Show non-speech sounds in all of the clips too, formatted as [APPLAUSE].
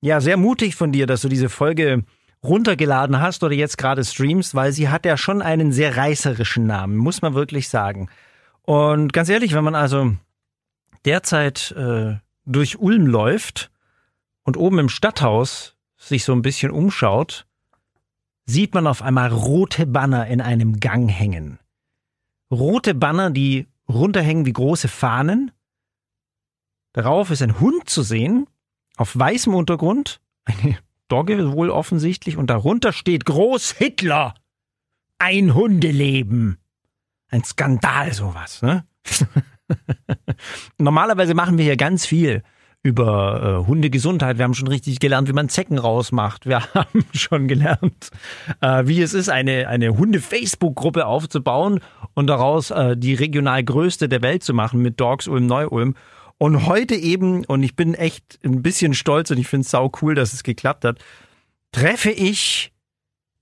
Ja, sehr mutig von dir, dass du diese Folge runtergeladen hast oder jetzt gerade streamst, weil sie hat ja schon einen sehr reißerischen Namen, muss man wirklich sagen. Und ganz ehrlich, wenn man also derzeit äh, durch Ulm läuft und oben im Stadthaus sich so ein bisschen umschaut, sieht man auf einmal rote Banner in einem Gang hängen. Rote Banner, die runterhängen wie große Fahnen. Darauf ist ein Hund zu sehen, auf weißem Untergrund, eine Dogge wohl offensichtlich, und darunter steht Groß Hitler. Ein Hundeleben. Ein Skandal, sowas, ne? [LAUGHS] Normalerweise machen wir hier ganz viel über äh, Hundegesundheit. Wir haben schon richtig gelernt, wie man Zecken rausmacht. Wir [LAUGHS] haben schon gelernt, äh, wie es ist, eine, eine Hunde-Facebook-Gruppe aufzubauen und daraus äh, die regional größte der Welt zu machen mit Dogs Ulm Neu-Ulm. Und heute eben, und ich bin echt ein bisschen stolz und ich finde es sau cool, dass es geklappt hat, treffe ich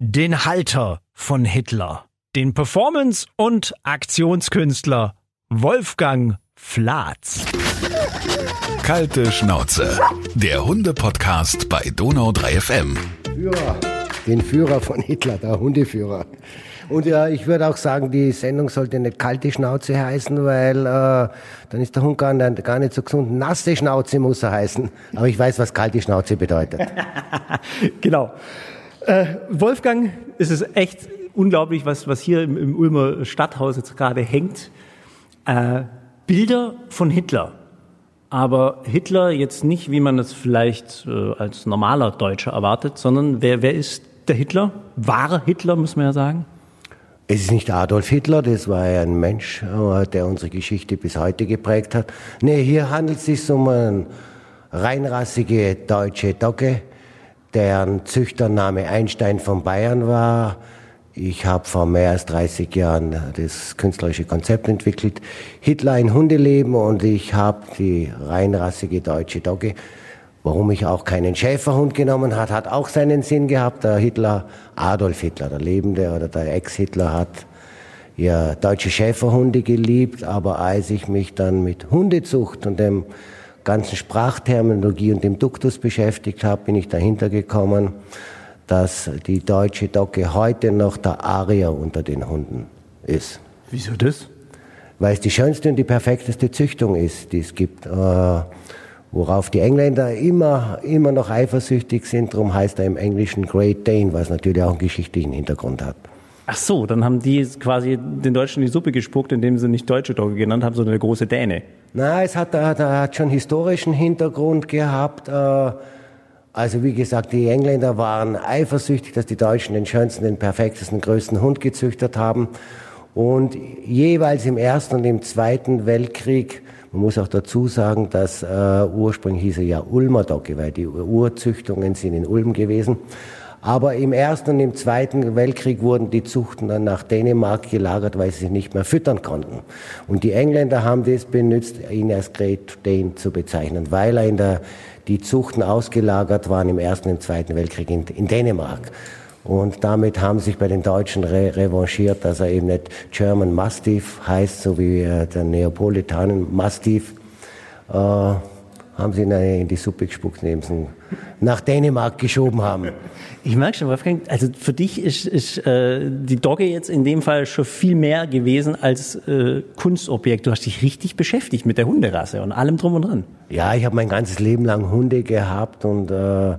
den Halter von Hitler, den Performance- und Aktionskünstler Wolfgang Flatz. Kalte Schnauze, der Hunde-Podcast bei Donau 3 FM. Führer, den Führer von Hitler, der Hundeführer. Und ja, ich würde auch sagen, die Sendung sollte nicht kalte Schnauze heißen, weil äh, dann ist der Hund gar nicht, gar nicht so gesund. Nasse Schnauze muss er heißen. Aber ich weiß, was kalte Schnauze bedeutet. [LAUGHS] genau. Äh, Wolfgang, es ist echt unglaublich, was, was hier im, im Ulmer Stadthaus jetzt gerade hängt. Äh, Bilder von Hitler. Aber Hitler jetzt nicht, wie man es vielleicht äh, als normaler Deutscher erwartet, sondern wer, wer ist der Hitler? Wahre Hitler, muss man ja sagen. Es ist nicht Adolf Hitler, das war ein Mensch, äh, der unsere Geschichte bis heute geprägt hat. Nee, hier handelt es sich um eine reinrassige deutsche Dogge, deren Züchtername Einstein von Bayern war, ich habe vor mehr als 30 Jahren das künstlerische Konzept entwickelt, Hitler ein Hundeleben und ich habe die reinrassige deutsche Dogge. Warum ich auch keinen Schäferhund genommen hat, hat auch seinen Sinn gehabt. Der Hitler, Adolf Hitler, der Lebende oder der Ex-Hitler hat ja deutsche Schäferhunde geliebt, aber als ich mich dann mit Hundezucht und dem ganzen Sprachterminologie und dem Duktus beschäftigt habe, bin ich dahinter gekommen, dass die deutsche Docke heute noch der Arier unter den Hunden ist. Wieso das? Weil es die schönste und die perfekteste Züchtung ist, die es gibt. Äh, worauf die Engländer immer, immer noch eifersüchtig sind. Darum heißt er im Englischen Great Dane, was natürlich auch einen geschichtlichen Hintergrund hat. Ach so, dann haben die quasi den Deutschen die Suppe gespuckt, indem sie nicht deutsche Dogge genannt haben, sondern eine große Däne. Na, es hat, hat, hat schon historischen Hintergrund gehabt. Äh, also wie gesagt, die Engländer waren eifersüchtig, dass die Deutschen den schönsten, den perfektesten, größten Hund gezüchtet haben. Und jeweils im Ersten und im Zweiten Weltkrieg, man muss auch dazu sagen, dass äh, ursprünglich hieß er ja Ulmer Dogge, weil die Urzüchtungen sind in Ulm gewesen. Aber im Ersten und im Zweiten Weltkrieg wurden die Zuchten dann nach Dänemark gelagert, weil sie sich nicht mehr füttern konnten. Und die Engländer haben das benutzt, ihn als Great Dane zu bezeichnen, weil er in der die Zuchten ausgelagert waren im Ersten und Zweiten Weltkrieg in, in Dänemark. Und damit haben sich bei den Deutschen re revanchiert, dass er eben nicht German Mastiff heißt, so wie äh, der Neapolitanen Mastiff. Äh, haben sie in die Suppe gespuckt, neben sie nach Dänemark geschoben haben. [LAUGHS] Ich merke schon, Wolfgang, also für dich ist, ist äh, die Dogge jetzt in dem Fall schon viel mehr gewesen als äh, Kunstobjekt. Du hast dich richtig beschäftigt mit der Hunderasse und allem drum und dran. Ja, ich habe mein ganzes Leben lang Hunde gehabt und äh,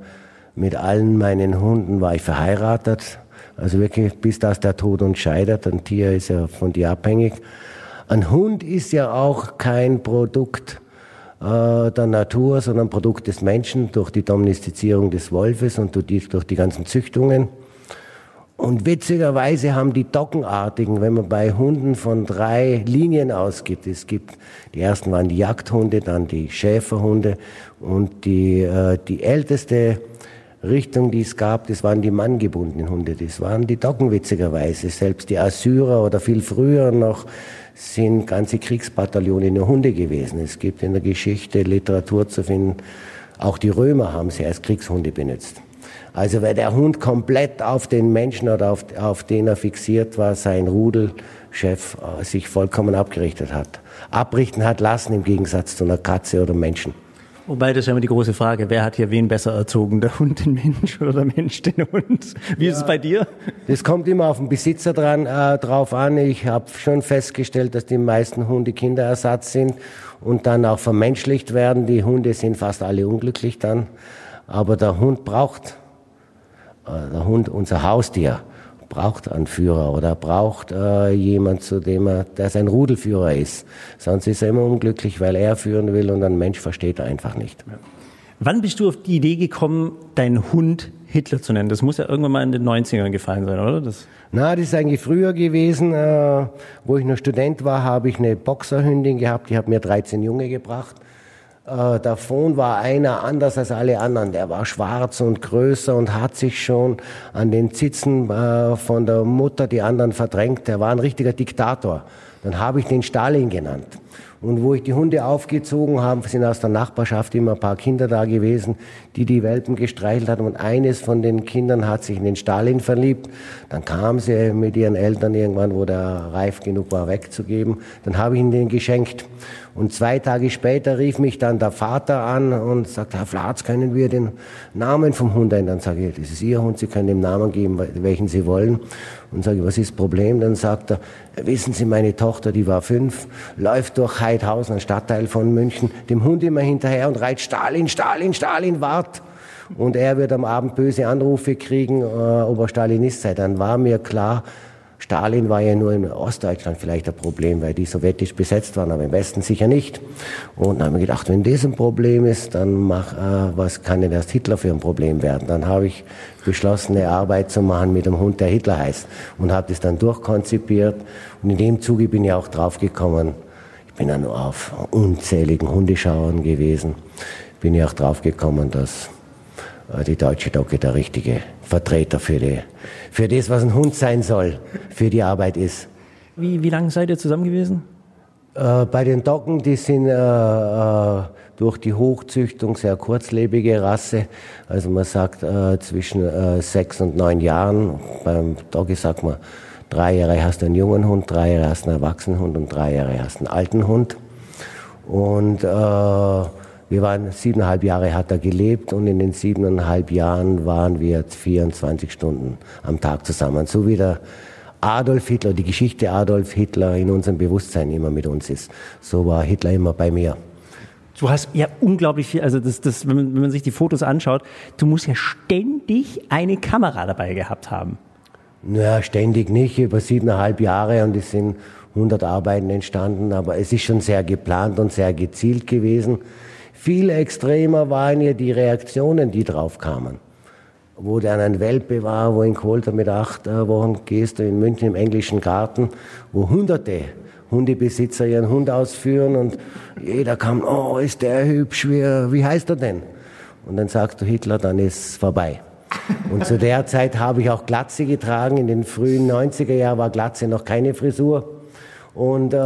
mit allen meinen Hunden war ich verheiratet. Also wirklich, bis das der Tod uns scheidet. Ein Tier ist ja von dir abhängig. Ein Hund ist ja auch kein Produkt äh, der Natur, sondern Produkt des Menschen durch die Domestizierung des Wolfes und durch die, durch die ganzen Züchtungen. Und witzigerweise haben die Dockenartigen, wenn man bei Hunden von drei Linien ausgeht, es gibt, die ersten waren die Jagdhunde, dann die Schäferhunde und die, äh, die älteste Richtung, die es gab, das waren die manngebundenen Hunde, das waren die Docken witzigerweise. Selbst die Assyrer oder viel früher noch sind ganze Kriegsbataillone nur Hunde gewesen. Es gibt in der Geschichte Literatur zu finden, auch die Römer haben sie als Kriegshunde benutzt. Also weil der Hund komplett auf den Menschen oder auf, auf den er fixiert war, sein Rudelchef äh, sich vollkommen abgerichtet hat. Abrichten hat lassen im Gegensatz zu einer Katze oder Menschen. Wobei das ist ja immer die große Frage, wer hat hier wen besser erzogen, der Hund den Mensch oder der Mensch den Hund? Wie ja, ist es bei dir? Das kommt immer auf den Besitzer dran, äh, drauf an. Ich habe schon festgestellt, dass die meisten Hunde Kinderersatz sind und dann auch vermenschlicht werden. Die Hunde sind fast alle unglücklich dann. Aber der Hund braucht, äh, der Hund, unser Haustier, braucht einen Führer oder braucht äh, jemand, zu dem er, der sein Rudelführer ist. Sonst ist er immer unglücklich, weil er führen will und ein Mensch versteht er einfach nicht. Wann bist du auf die Idee gekommen, deinen Hund Hitler zu nennen? Das muss ja irgendwann mal in den 90ern gefallen sein, oder? Das Na, das ist eigentlich früher gewesen. Äh, wo ich noch Student war, habe ich eine Boxerhündin gehabt, die hat mir 13 Junge gebracht. Äh, davon war einer anders als alle anderen. Der war schwarz und größer und hat sich schon an den Zitzen äh, von der Mutter die anderen verdrängt. Der war ein richtiger Diktator. Dann habe ich den Stalin genannt. Und wo ich die Hunde aufgezogen habe, sind aus der Nachbarschaft immer ein paar Kinder da gewesen, die die Welpen gestreichelt haben. Und eines von den Kindern hat sich in den Stalin verliebt. Dann kam sie mit ihren Eltern irgendwann, wo der reif genug war, wegzugeben. Dann habe ich ihn den geschenkt. Und zwei Tage später rief mich dann der Vater an und sagte, Herr Flatz, können wir den Namen vom Hund ändern? Sage ich, das ist Ihr Hund, Sie können dem Namen geben, welchen Sie wollen. Und sage ich, was ist das Problem? Dann sagt er, wissen Sie, meine Tochter, die war fünf, läuft durch Heidhausen, ein Stadtteil von München, dem Hund immer hinterher und reit Stalin, Stalin, Stalin, wart. Und er wird am Abend böse Anrufe kriegen, äh, ob er Stalinist sei. Dann war mir klar, Stalin war ja nur in Ostdeutschland vielleicht ein Problem, weil die sowjetisch besetzt waren, aber im Westen sicher nicht. Und dann haben wir gedacht, wenn das ein Problem ist, dann mach, äh, was kann denn erst Hitler für ein Problem werden? Dann habe ich beschlossen, eine Arbeit zu machen mit einem Hund, der Hitler heißt. Und habe das dann durchkonzipiert. Und in dem Zuge bin ich auch draufgekommen, ich bin ja nur auf unzähligen Hundeschauern gewesen, bin ich auch draufgekommen, dass äh, die deutsche Docke der richtige Vertreter für, die, für das, was ein Hund sein soll, für die Arbeit ist. Wie, wie lange seid ihr zusammen gewesen? Äh, bei den Docken, die sind äh, äh, durch die Hochzüchtung sehr kurzlebige Rasse. Also man sagt äh, zwischen äh, sechs und neun Jahren. Beim Doggy sagt man, drei Jahre hast du einen jungen Hund, drei Jahre hast du einen erwachsenen Hund und drei Jahre hast du einen alten Hund. Und äh, wir waren siebeneinhalb Jahre hat er gelebt und in den siebeneinhalb Jahren waren wir 24 Stunden am Tag zusammen. So wie der Adolf Hitler, die Geschichte Adolf Hitler in unserem Bewusstsein immer mit uns ist. So war Hitler immer bei mir. Du hast ja unglaublich viel, also das, das, wenn, man, wenn man sich die Fotos anschaut, du musst ja ständig eine Kamera dabei gehabt haben. Naja, ständig nicht, über siebeneinhalb Jahre und es sind 100 Arbeiten entstanden, aber es ist schon sehr geplant und sehr gezielt gewesen. Viel extremer waren ja die Reaktionen, die drauf kamen. Wo dann ein Welpe war, wo in Kolter mit acht äh, Wochen gehst du in München im englischen Garten, wo hunderte Hundebesitzer ihren Hund ausführen und jeder kam, oh, ist der hübsch, wie, wie heißt er denn? Und dann sagst du Hitler, dann ist vorbei. Und zu der Zeit habe ich auch Glatze getragen. In den frühen 90er Jahren war Glatze noch keine Frisur. Und äh,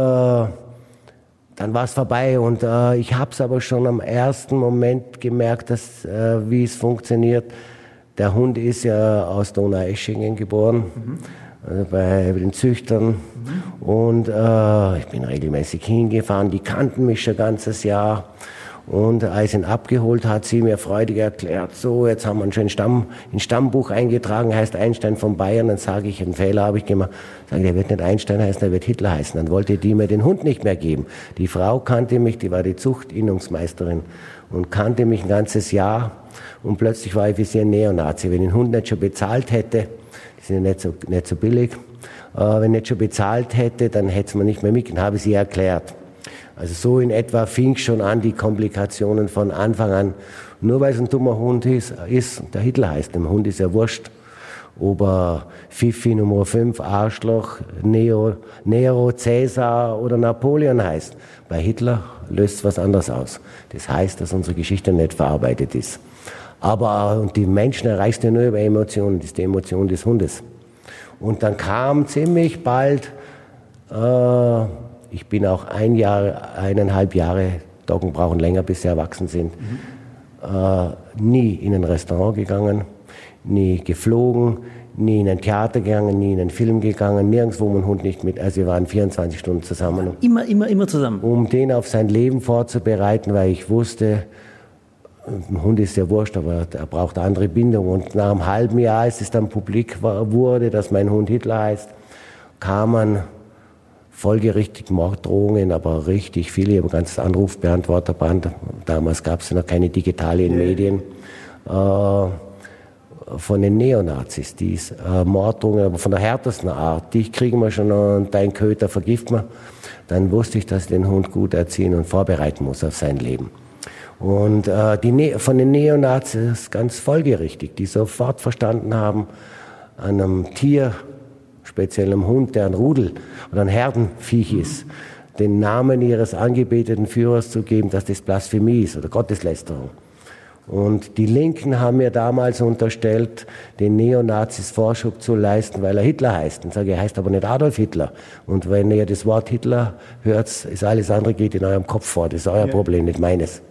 dann war es vorbei und äh, ich habe es aber schon am ersten Moment gemerkt, dass, äh, wie es funktioniert. Der Hund ist ja aus Donaueschingen geboren, mhm. also bei den Züchtern. Mhm. Und äh, ich bin regelmäßig hingefahren, die kannten mich schon ganzes Jahr. Und als ihn abgeholt hat, sie mir freudig erklärt, so, jetzt haben wir ihn schon Stamm, in Stammbuch eingetragen, heißt Einstein von Bayern. Dann sage ich, einen Fehler habe ich gemacht. Sage, der wird nicht Einstein heißen, der wird Hitler heißen. Dann wollte die mir den Hund nicht mehr geben. Die Frau kannte mich, die war die Zuchtinnungsmeisterin und kannte mich ein ganzes Jahr. Und plötzlich war ich wie sie ein Neonazi. Wenn ich den Hund nicht schon bezahlt hätte, die sind ja nicht so, nicht so billig, äh, wenn ich nicht schon bezahlt hätte, dann hätte es mir nicht mehr mitgenommen, habe ich sie erklärt. Also so in etwa fing schon an, die Komplikationen von Anfang an. Nur weil es ein dummer Hund ist, ist der Hitler heißt, dem Hund ist ja wurscht. Ob er Fifi Nummer 5, Arschloch, Neo, Nero, Cäsar oder Napoleon heißt. Bei Hitler löst es was anderes aus. Das heißt, dass unsere Geschichte nicht verarbeitet ist. Aber und die Menschen erreichst du nur über Emotionen, das ist die Emotion des Hundes. Und dann kam ziemlich bald äh, ich bin auch ein Jahr, eineinhalb Jahre, Doggen brauchen länger, bis sie erwachsen sind, mhm. äh, nie in ein Restaurant gegangen, nie geflogen, nie in ein Theater gegangen, nie in einen Film gegangen, nirgendwo mein Hund nicht mit. Also wir waren 24 Stunden zusammen. Immer, immer, immer zusammen. Um den auf sein Leben vorzubereiten, weil ich wusste, ein Hund ist ja wurscht, aber er braucht andere Bindung. Und nach einem halben Jahr, als es dann publik war, wurde, dass mein Hund Hitler heißt, kamen folgerichtig Morddrohungen, aber richtig viele. Ein ganzes Anrufbeantworterband. Damals gab es noch keine digitalen Medien. Äh, von den Neonazis, die äh, Morddrohungen, aber von der härtesten Art. Die kriegen wir schon und dein Köter vergift man. Dann wusste ich, dass ich den Hund gut erziehen und vorbereiten muss auf sein Leben. Und äh, die ne von den Neonazis ganz folgerichtig, die sofort verstanden haben, an einem Tier, speziell einem Hund, der ein Rudel oder ein Herdenviech ist, den Namen ihres angebeteten Führers zu geben, dass das Blasphemie ist oder Gotteslästerung. Und die Linken haben mir damals unterstellt, den Neonazis Vorschub zu leisten, weil er Hitler heißt. Und sage, er heißt aber nicht Adolf Hitler. Und wenn ihr das Wort Hitler hört, ist alles andere geht in eurem Kopf vor. Das ist euer ja. Problem, nicht meines.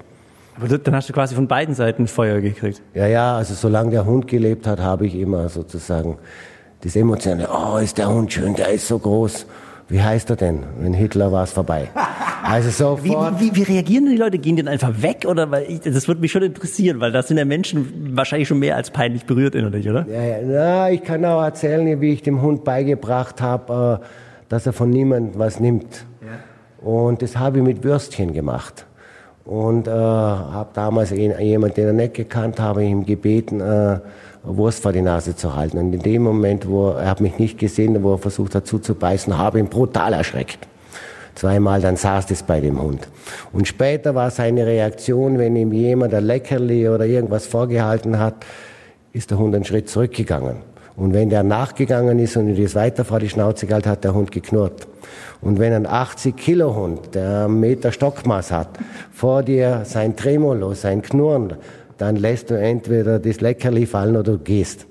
Aber dann hast du quasi von beiden Seiten Feuer gekriegt. Ja, ja, also solange der Hund gelebt hat, habe ich immer sozusagen das Emotionale, oh, ist der Hund schön, der ist so groß. Wie heißt er denn? Wenn Hitler war es vorbei. Also sofort. Wie, wie, wie, reagieren die Leute? Gehen die dann einfach weg? Oder weil ich, das würde mich schon interessieren, weil das sind ja Menschen wahrscheinlich schon mehr als peinlich berührt innerlich, oder? Ja, ja, na, ich kann auch erzählen, wie ich dem Hund beigebracht habe, äh, dass er von niemandem was nimmt. Ja. Und das habe ich mit Würstchen gemacht. Und äh, habe damals jemanden, den er nicht gekannt habe, ihm gebeten, äh, Wurst vor die Nase zu halten. Und in dem Moment, wo er hat mich nicht gesehen, wo er versucht hat zuzubeißen, habe ihn brutal erschreckt. Zweimal, dann saß es bei dem Hund. Und später war seine Reaktion, wenn ihm jemand ein Leckerli oder irgendwas vorgehalten hat, ist der Hund einen Schritt zurückgegangen. Und wenn der nachgegangen ist und das weiter vor die Schnauze gehalten hat, der Hund geknurrt. Und wenn ein 80 Kilo Hund, der einen Meter Stockmaß hat, vor dir sein Tremolo, sein Knurren, dann lässt du entweder das Leckerli fallen oder du gehst.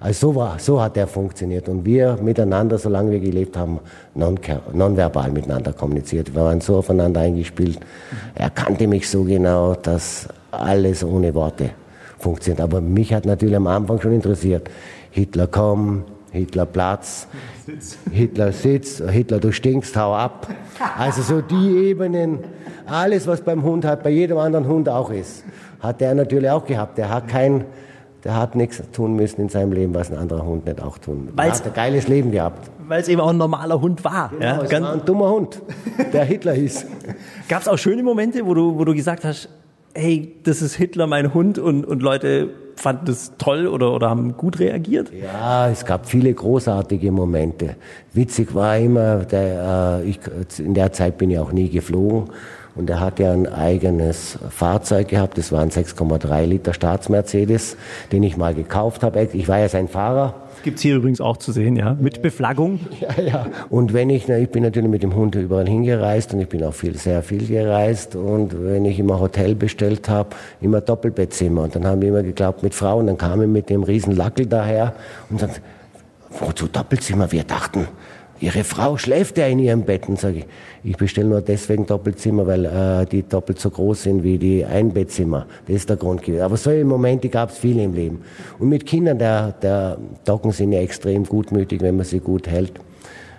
Also so, war, so hat er funktioniert. Und wir miteinander, solange wir gelebt haben, non nonverbal miteinander kommuniziert. Wir waren so aufeinander eingespielt. Er kannte mich so genau, dass alles ohne Worte funktioniert. Aber mich hat natürlich am Anfang schon interessiert. Hitler komm, Hitler Platz, Hitler sitzt, Hitler du stinkst, hau ab. Also so die Ebenen, alles was beim Hund hat, bei jedem anderen Hund auch ist hat der natürlich auch gehabt. Der hat kein, der hat nichts tun müssen in seinem Leben, was ein anderer Hund nicht auch tun muss. Er hat ein geiles Leben gehabt. Weil es eben auch ein normaler Hund war. Genau, ja, es war ein dummer Hund, der Hitler hieß. Gab es auch schöne Momente, wo du, wo du gesagt hast, hey, das ist Hitler, mein Hund und, und Leute fanden das toll oder, oder haben gut reagiert? Ja, es gab viele großartige Momente. Witzig war immer, der, äh, ich, in der Zeit bin ich auch nie geflogen. Und er hat ja ein eigenes Fahrzeug gehabt, das war ein 6,3 Liter Staatsmercedes, den ich mal gekauft habe. Ich war ja sein Fahrer. Gibt's hier übrigens auch zu sehen, ja, mit Beflaggung. [LAUGHS] Ja, ja. Und wenn ich, na, ich bin natürlich mit dem Hund überall hingereist und ich bin auch viel, sehr viel gereist. Und wenn ich immer Hotel bestellt habe, immer Doppelbettzimmer. Und dann haben wir immer geglaubt mit Frauen, dann kamen mit dem riesen Lackel daher und dann, wozu Doppelzimmer? Wir dachten, Ihre Frau schläft ja in ihrem Bett. Und sage ich, ich bestelle nur deswegen Doppelzimmer, weil äh, die doppelt so groß sind wie die Einbettzimmer. Das ist der Grund gewesen. Aber solche Momente gab es viele im Leben. Und mit Kindern, der, der Docken sind ja extrem gutmütig, wenn man sie gut hält.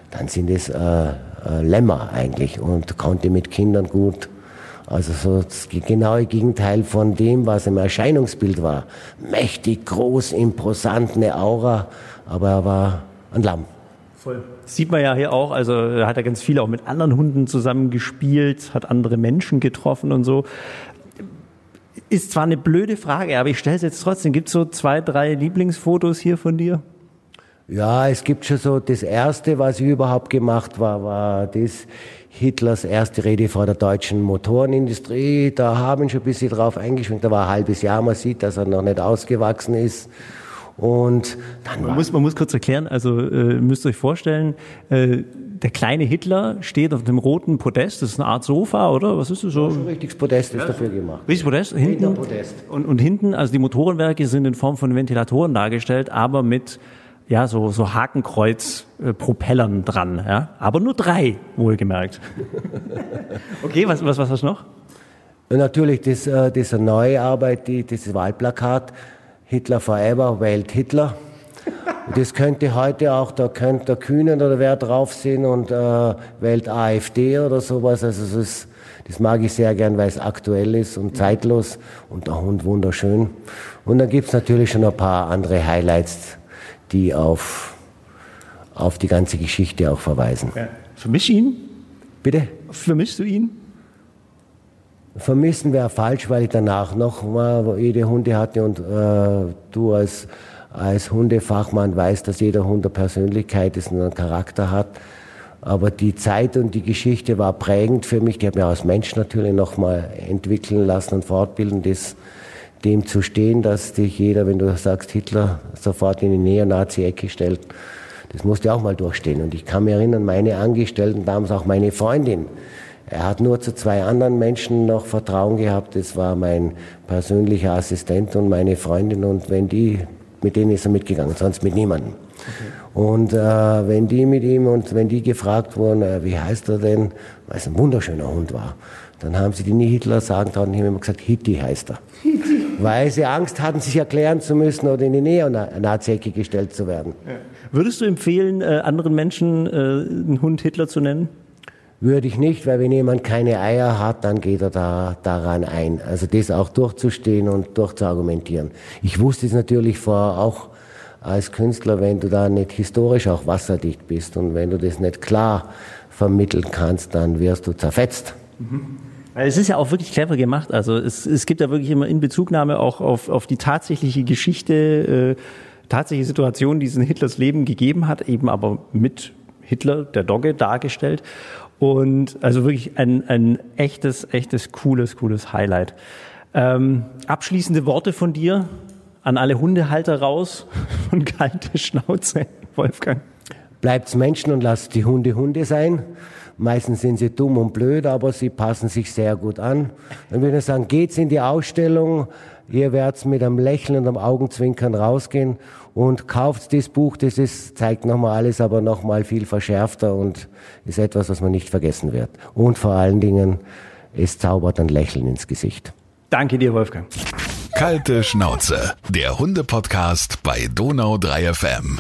Dann sind es äh, äh, Lämmer eigentlich und konnte mit Kindern gut. Also so das genaue Gegenteil von dem, was im Erscheinungsbild war. Mächtig, groß, imposant, eine Aura, aber er war ein Lamm. Voll. Sieht man ja hier auch, also hat er ganz viel auch mit anderen Hunden zusammengespielt, hat andere Menschen getroffen und so. Ist zwar eine blöde Frage, aber ich stelle es jetzt trotzdem. Gibt es so zwei, drei Lieblingsfotos hier von dir? Ja, es gibt schon so, das erste, was ich überhaupt gemacht war, war das Hitlers erste Rede vor der deutschen Motorenindustrie. Da haben schon ein bisschen drauf eingeschwenkt. Da war ein halbes Jahr, man sieht, dass er noch nicht ausgewachsen ist. Und dann man muss, man muss kurz erklären, also äh, müsst ihr euch vorstellen, äh, der kleine Hitler steht auf dem roten Podest, das ist eine Art Sofa, oder? Was ist das so? Ja, ein richtiges Podest ist ja. dafür gemacht. Richtiges Podest? Hinten, Podest. Und, und hinten, also die Motorenwerke sind in Form von Ventilatoren dargestellt, aber mit ja, so, so Hakenkreuz-Propellern dran, ja. Aber nur drei, wohlgemerkt. [LAUGHS] okay, was, was, was hast du noch? Natürlich, das, äh, das ist eine neue Arbeit, die, dieses Wahlplakat Hitler Forever wählt Hitler. Das könnte heute auch, da könnte der Kühnen oder wer drauf sind und äh, wählt AfD oder sowas. Also es ist Das mag ich sehr gern, weil es aktuell ist und zeitlos und der Hund wunderschön. Und dann gibt's natürlich schon ein paar andere Highlights, die auf, auf die ganze Geschichte auch verweisen. Ja. Vermisch ihn? Bitte? Vermischst du ihn? Vermissen wäre falsch, weil ich danach noch mal jede Hunde hatte und äh, du als, als Hundefachmann weißt, dass jeder Hund eine Persönlichkeit ist und einen Charakter hat. Aber die Zeit und die Geschichte war prägend für mich. Die hat mir als Mensch natürlich noch mal entwickeln lassen und fortbilden, das, dem zu stehen, dass dich jeder, wenn du sagst Hitler, sofort in die Neonazi-Ecke stellt. Das musste auch mal durchstehen. Und ich kann mich erinnern, meine Angestellten, damals auch meine Freundin, er hat nur zu zwei anderen Menschen noch Vertrauen gehabt. Das war mein persönlicher Assistent und meine Freundin. Und wenn die, mit denen ist er mitgegangen, sonst mit niemandem. Okay. Und äh, wenn die mit ihm und wenn die gefragt wurden, äh, wie heißt er denn, weil es ein wunderschöner Hund war, dann haben sie die nie Hitler sagen trauen, die haben immer gesagt, Hitti heißt er. weil sie Angst hatten, sich erklären zu müssen oder in die Neonazi-Ecke gestellt zu werden. Ja. Würdest du empfehlen, äh, anderen Menschen äh, einen Hund Hitler zu nennen? Würde ich nicht, weil wenn jemand keine Eier hat, dann geht er da daran ein. Also das auch durchzustehen und durchzuargumentieren. Ich wusste es natürlich vor auch als Künstler, wenn du da nicht historisch auch wasserdicht bist und wenn du das nicht klar vermitteln kannst, dann wirst du zerfetzt. Mhm. Es ist ja auch wirklich clever gemacht. Also es, es gibt ja wirklich immer in Bezugnahme auch auf, auf die tatsächliche Geschichte, äh, tatsächliche Situation, die es in Hitlers Leben gegeben hat, eben aber mit Hitler, der Dogge, dargestellt. Und also wirklich ein, ein echtes, echtes, cooles, cooles Highlight. Ähm, abschließende Worte von dir an alle Hundehalter raus [LAUGHS] von kalte Schnauze, Wolfgang. Bleibt's Menschen und lasst die Hunde Hunde sein. Meistens sind sie dumm und blöd, aber sie passen sich sehr gut an. Dann würde ich sagen, geht's in die Ausstellung. Ihr werdet mit einem Lächeln und einem Augenzwinkern rausgehen und kauft das Buch. Das ist, zeigt nochmal alles, aber nochmal viel verschärfter und ist etwas, was man nicht vergessen wird. Und vor allen Dingen, es zaubert ein Lächeln ins Gesicht. Danke dir, Wolfgang. Kalte Schnauze, der Hunde-Podcast bei Donau 3 FM.